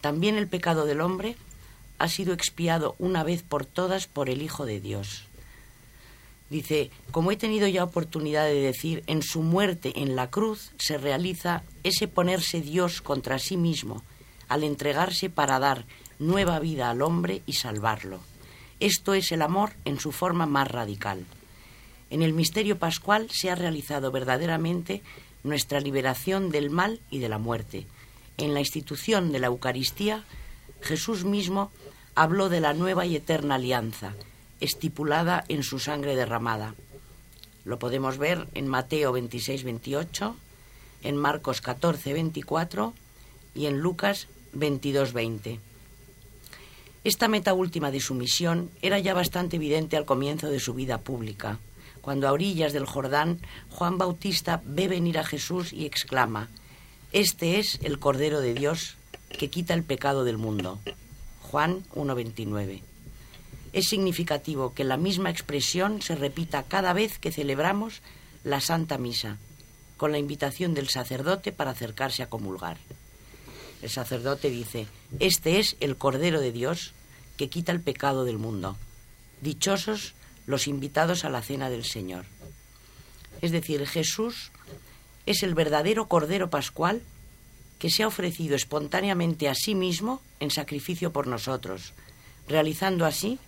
También el pecado del hombre ha sido expiado una vez por todas por el Hijo de Dios. Dice, como he tenido ya oportunidad de decir, en su muerte en la cruz se realiza ese ponerse Dios contra sí mismo, al entregarse para dar nueva vida al hombre y salvarlo. Esto es el amor en su forma más radical. En el misterio pascual se ha realizado verdaderamente nuestra liberación del mal y de la muerte. En la institución de la Eucaristía, Jesús mismo habló de la nueva y eterna alianza, estipulada en su sangre derramada. Lo podemos ver en Mateo 26, 28, en Marcos 14, 24 y en Lucas 22, 20. Esta meta última de su misión era ya bastante evidente al comienzo de su vida pública, cuando a orillas del Jordán Juan Bautista ve venir a Jesús y exclama, Este es el Cordero de Dios que quita el pecado del mundo. Juan 1.29. Es significativo que la misma expresión se repita cada vez que celebramos la Santa Misa, con la invitación del sacerdote para acercarse a comulgar. El sacerdote dice, Este es el Cordero de Dios que quita el pecado del mundo. Dichosos los invitados a la cena del Señor. Es decir, Jesús es el verdadero Cordero Pascual que se ha ofrecido espontáneamente a sí mismo en sacrificio por nosotros, realizando así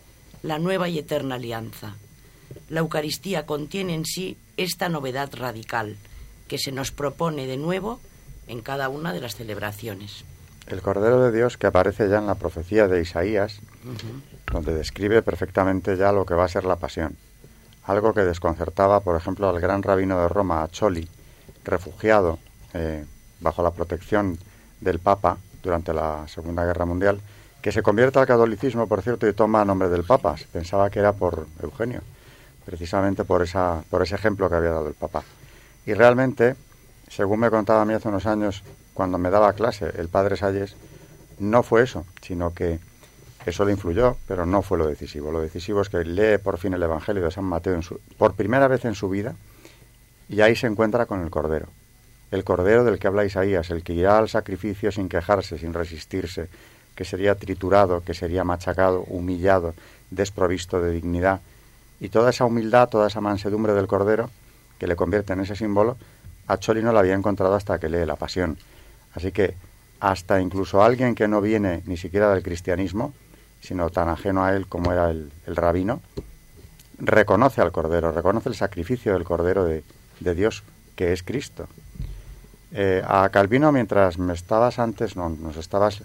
la nueva y eterna alianza. La Eucaristía contiene en sí esta novedad radical que se nos propone de nuevo en cada una de las celebraciones. El Cordero de Dios que aparece ya en la profecía de Isaías, donde describe perfectamente ya lo que va a ser la pasión. Algo que desconcertaba, por ejemplo, al gran rabino de Roma, a Choli, refugiado eh, bajo la protección del Papa durante la Segunda Guerra Mundial, que se convierte al catolicismo, por cierto, y toma nombre del Papa. Pensaba que era por Eugenio, precisamente por, esa, por ese ejemplo que había dado el Papa. Y realmente, según me contaba a mí hace unos años, cuando me daba clase el padre Salles, no fue eso, sino que eso le influyó, pero no fue lo decisivo. Lo decisivo es que lee por fin el Evangelio de San Mateo en su, por primera vez en su vida y ahí se encuentra con el Cordero. El Cordero del que habla Isaías, el que irá al sacrificio sin quejarse, sin resistirse, que sería triturado, que sería machacado, humillado, desprovisto de dignidad. Y toda esa humildad, toda esa mansedumbre del Cordero, que le convierte en ese símbolo, a Choli no la había encontrado hasta que lee la Pasión. Así que hasta incluso alguien que no viene ni siquiera del cristianismo, sino tan ajeno a él como era el, el rabino, reconoce al Cordero, reconoce el sacrificio del Cordero de, de Dios, que es Cristo. Eh, a Calvino, mientras me estabas antes, no, nos estabas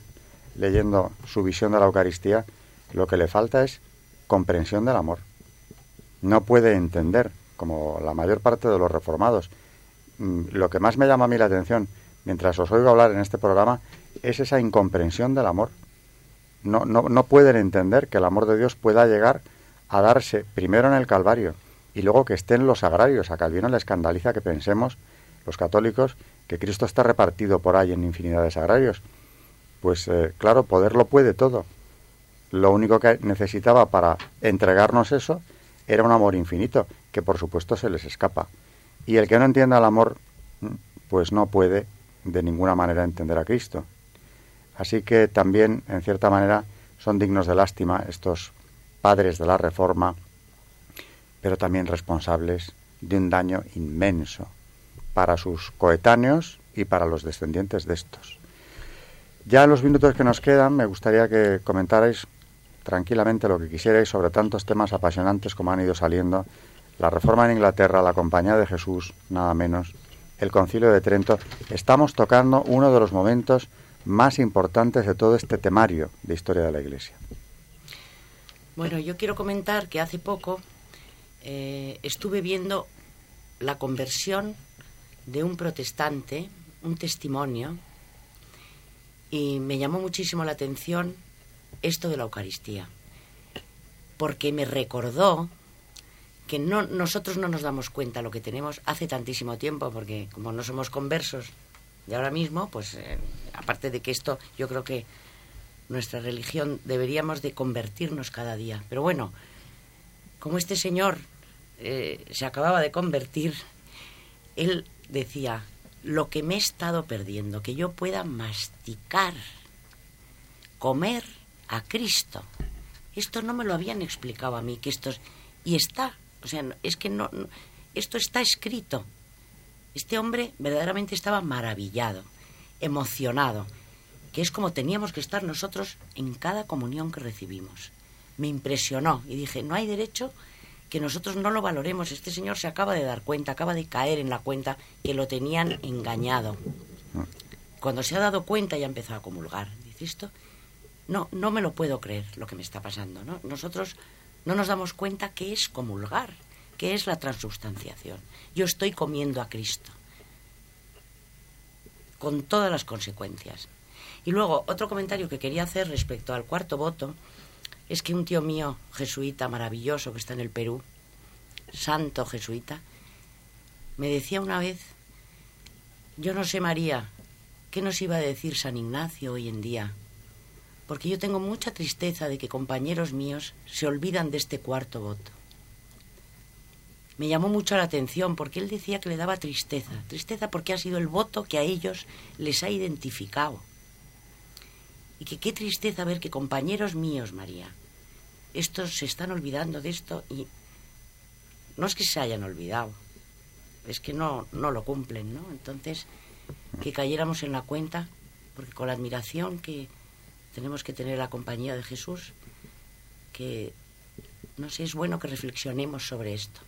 leyendo su visión de la Eucaristía, lo que le falta es comprensión del amor. No puede entender, como la mayor parte de los reformados. Mm, Lo que más me llama a mí la atención, mientras os oigo hablar en este programa, es esa incomprensión del amor. No, no, no pueden entender que el amor de Dios pueda llegar a darse primero en el Calvario y luego que estén los agrarios. A Calvino le escandaliza que pensemos, los católicos, que Cristo está repartido por ahí en infinidad de sagrarios. Pues eh, claro, poder lo puede todo. Lo único que necesitaba para entregarnos eso era un amor infinito, que por supuesto se les escapa. Y el que no entienda el amor, mm, pues no puede de ninguna manera entender a Cristo. Así que también, en cierta manera, son dignos de lástima estos padres de la Reforma, pero también responsables de un daño inmenso para sus coetáneos y para los descendientes de estos. Ya en los minutos que nos quedan me gustaría que comentarais tranquilamente lo que quisierais sobre tantos temas apasionantes como han ido saliendo. La reforma en Inglaterra, la Compañía de Jesús, nada menos, el Concilio de Trento. Estamos tocando uno de los momentos más importantes de todo este temario de historia de la Iglesia. Bueno, yo quiero comentar que hace poco eh, estuve viendo la conversión de un protestante, un testimonio, y me llamó muchísimo la atención esto de la Eucaristía, porque me recordó que no, nosotros no nos damos cuenta lo que tenemos hace tantísimo tiempo, porque como no somos conversos de ahora mismo, pues eh, aparte de que esto yo creo que nuestra religión deberíamos de convertirnos cada día. Pero bueno, como este señor eh, se acababa de convertir, él decía, lo que me he estado perdiendo, que yo pueda masticar, comer a Cristo. Esto no me lo habían explicado a mí, que esto y está, o sea, es que no, esto está escrito. Este hombre verdaderamente estaba maravillado, emocionado, que es como teníamos que estar nosotros en cada comunión que recibimos. Me impresionó y dije, no hay derecho que nosotros no lo valoremos. Este señor se acaba de dar cuenta, acaba de caer en la cuenta que lo tenían engañado. Cuando se ha dado cuenta ya empezó a comulgar. Dice esto, no, no me lo puedo creer lo que me está pasando. ¿no? Nosotros no nos damos cuenta que es comulgar, que es la transubstanciación. Yo estoy comiendo a Cristo, con todas las consecuencias. Y luego, otro comentario que quería hacer respecto al cuarto voto es que un tío mío, jesuita maravilloso, que está en el Perú, santo jesuita, me decía una vez, yo no sé, María, ¿qué nos iba a decir San Ignacio hoy en día? Porque yo tengo mucha tristeza de que compañeros míos se olvidan de este cuarto voto. Me llamó mucho la atención porque él decía que le daba tristeza, tristeza porque ha sido el voto que a ellos les ha identificado. Y que qué tristeza ver que compañeros míos, María, estos se están olvidando de esto y no es que se hayan olvidado, es que no, no lo cumplen, ¿no? Entonces, que cayéramos en la cuenta, porque con la admiración que tenemos que tener la compañía de Jesús, que, no sé, es bueno que reflexionemos sobre esto.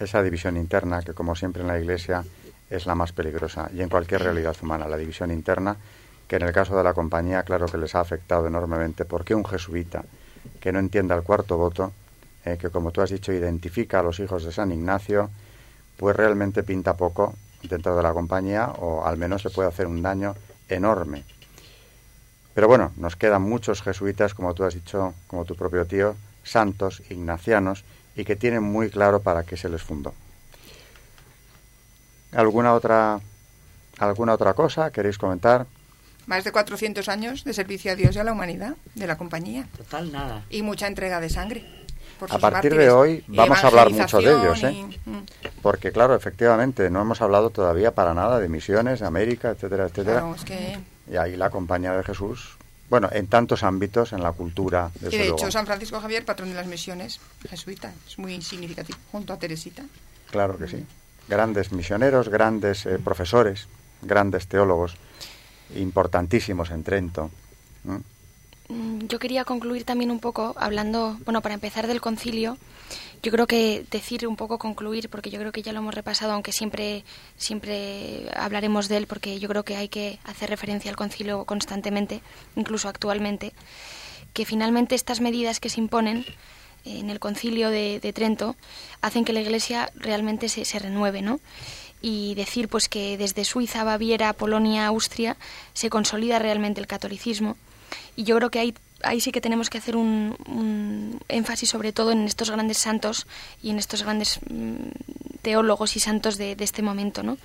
Esa división interna, que como siempre en la Iglesia es la más peligrosa, y en cualquier realidad humana, la división interna, que en el caso de la compañía, claro que les ha afectado enormemente, porque un jesuita que no entienda el cuarto voto, eh, que como tú has dicho identifica a los hijos de San Ignacio, pues realmente pinta poco dentro de la compañía o al menos le puede hacer un daño enorme. Pero bueno, nos quedan muchos jesuitas, como tú has dicho, como tu propio tío, santos, ignacianos, y que tienen muy claro para qué se les fundó. ¿Alguna otra, alguna otra cosa queréis comentar? Más de 400 años de servicio a Dios y a la humanidad de la compañía. Total, nada. Y mucha entrega de sangre. a partir de hoy vamos a hablar mucho de ellos, ¿eh? Mm. Porque, claro, efectivamente, no hemos hablado todavía para nada de misiones, de América, etcétera, etcétera. Y ahí la compañía de Jesús, bueno, en tantos ámbitos, en la cultura. y de hecho, San Francisco Javier, patrón de las misiones, jesuita, es muy significativo, junto a Teresita. Claro que sí. Grandes misioneros, grandes eh, profesores, grandes teólogos importantísimos en Trento. Mm, yo quería concluir también un poco hablando, bueno, para empezar del concilio, yo creo que decir un poco concluir, porque yo creo que ya lo hemos repasado, aunque siempre, siempre hablaremos de él, porque yo creo que hay que hacer referencia al concilio constantemente, incluso actualmente, que finalmente estas medidas que se imponen en el concilio de, Trento hacen que la Iglesia realmente se, se renueve, ¿no? y decir pues que desde Suiza, Baviera, Polonia, Austria se consolida realmente el catolicismo y yo creo que hay ahí sí que tenemos que hacer un, énfasis sobre todo en estos grandes santos y en estos grandes mm, teólogos y santos de, este momento. ¿no?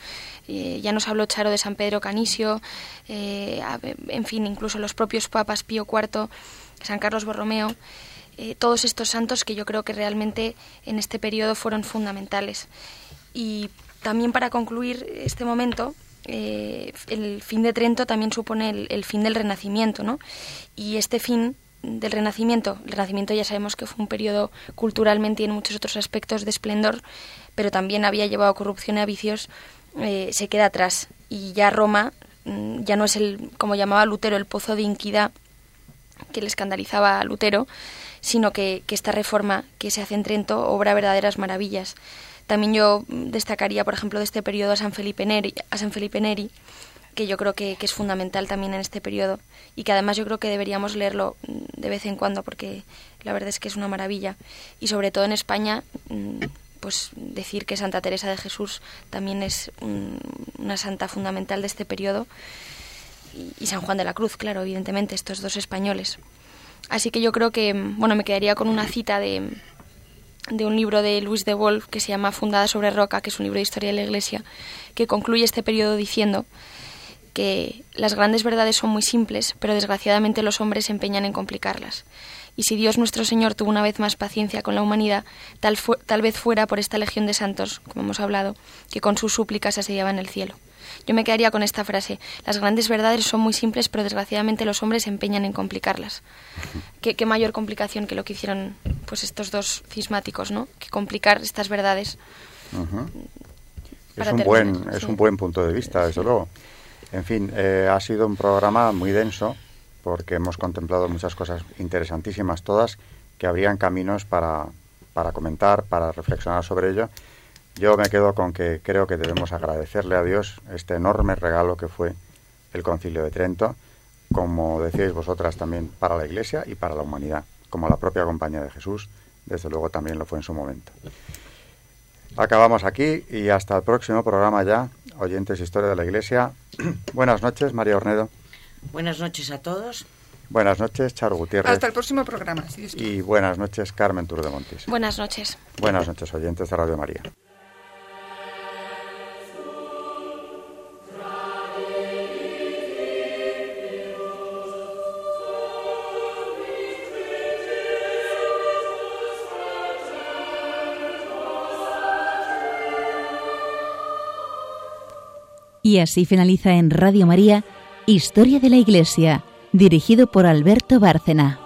Eh, ya nos habló Charo de San Pedro Canisio, eh, en fin, incluso los propios papas Pío IV, San Carlos Borromeo. Eh, todos estos santos que yo creo que realmente en este periodo fueron fundamentales. Y también para concluir este momento, el fin de Trento también supone el, fin del Renacimiento, ¿no? Y este fin del Renacimiento, el Renacimiento ya sabemos que fue un periodo culturalmente y en muchos otros aspectos de esplendor, pero también había llevado corrupción y a vicios, eh, se queda atrás. Y ya Roma mm, ya no es el, como llamaba Lutero, el pozo de inquidad que le escandalizaba a Lutero, sino que, esta reforma que se hace en Trento obra verdaderas maravillas. También yo destacaría, por ejemplo, de este periodo a San Felipe Neri, a San Felipe Neri que yo creo que, es fundamental también en este periodo y que además yo creo que deberíamos leerlo mm, de vez en cuando porque la verdad es que es una maravilla. Y sobre todo en España, mm, pues decir que Santa Teresa de Jesús también es una santa fundamental de este periodo y, San Juan de la Cruz, claro, evidentemente, estos dos españoles. Así que yo creo que, bueno, me quedaría con una cita de, de un libro de Luis de Wolf que se llama Fundada sobre Roca, que es un libro de historia de la Iglesia, que concluye este periodo diciendo que las grandes verdades son muy simples, pero desgraciadamente los hombres se empeñan en complicarlas y si Dios nuestro Señor tuvo una vez más paciencia con la humanidad, tal, tal vez fuera por esta legión de santos, como hemos hablado, que con sus súplicas asediaba en el cielo. Yo me quedaría con esta frase. Las grandes verdades son muy simples, pero desgraciadamente los hombres se empeñan en complicarlas. ¿Qué, mayor complicación que lo que hicieron pues estos dos cismáticos, ¿no? Que complicar estas verdades. Es, un buen, es un buen punto de vista, desde luego. En fin, eh, ha sido un programa muy denso porque hemos contemplado muchas cosas interesantísimas todas que habrían caminos para, para comentar, para reflexionar sobre ello. Yo me quedo con que creo que debemos agradecerle a Dios este enorme regalo que fue el Concilio de Trento, como decíais vosotras también para la Iglesia y para la humanidad, como la propia compañía de Jesús, desde luego también lo fue en su momento. Acabamos aquí y hasta el próximo programa ya, oyentes Historia de la Iglesia. (clears throat) Buenas noches, María Ornedo. Buenas noches a todos. Buenas noches, Charo Gutiérrez. Hasta el próximo programa. y buenas noches, Carmen Turdemontis. Buenas noches. Buenas noches, oyentes de Radio María. Y así finaliza en Radio María Historia de la Iglesia, dirigido por Alberto Bárcena.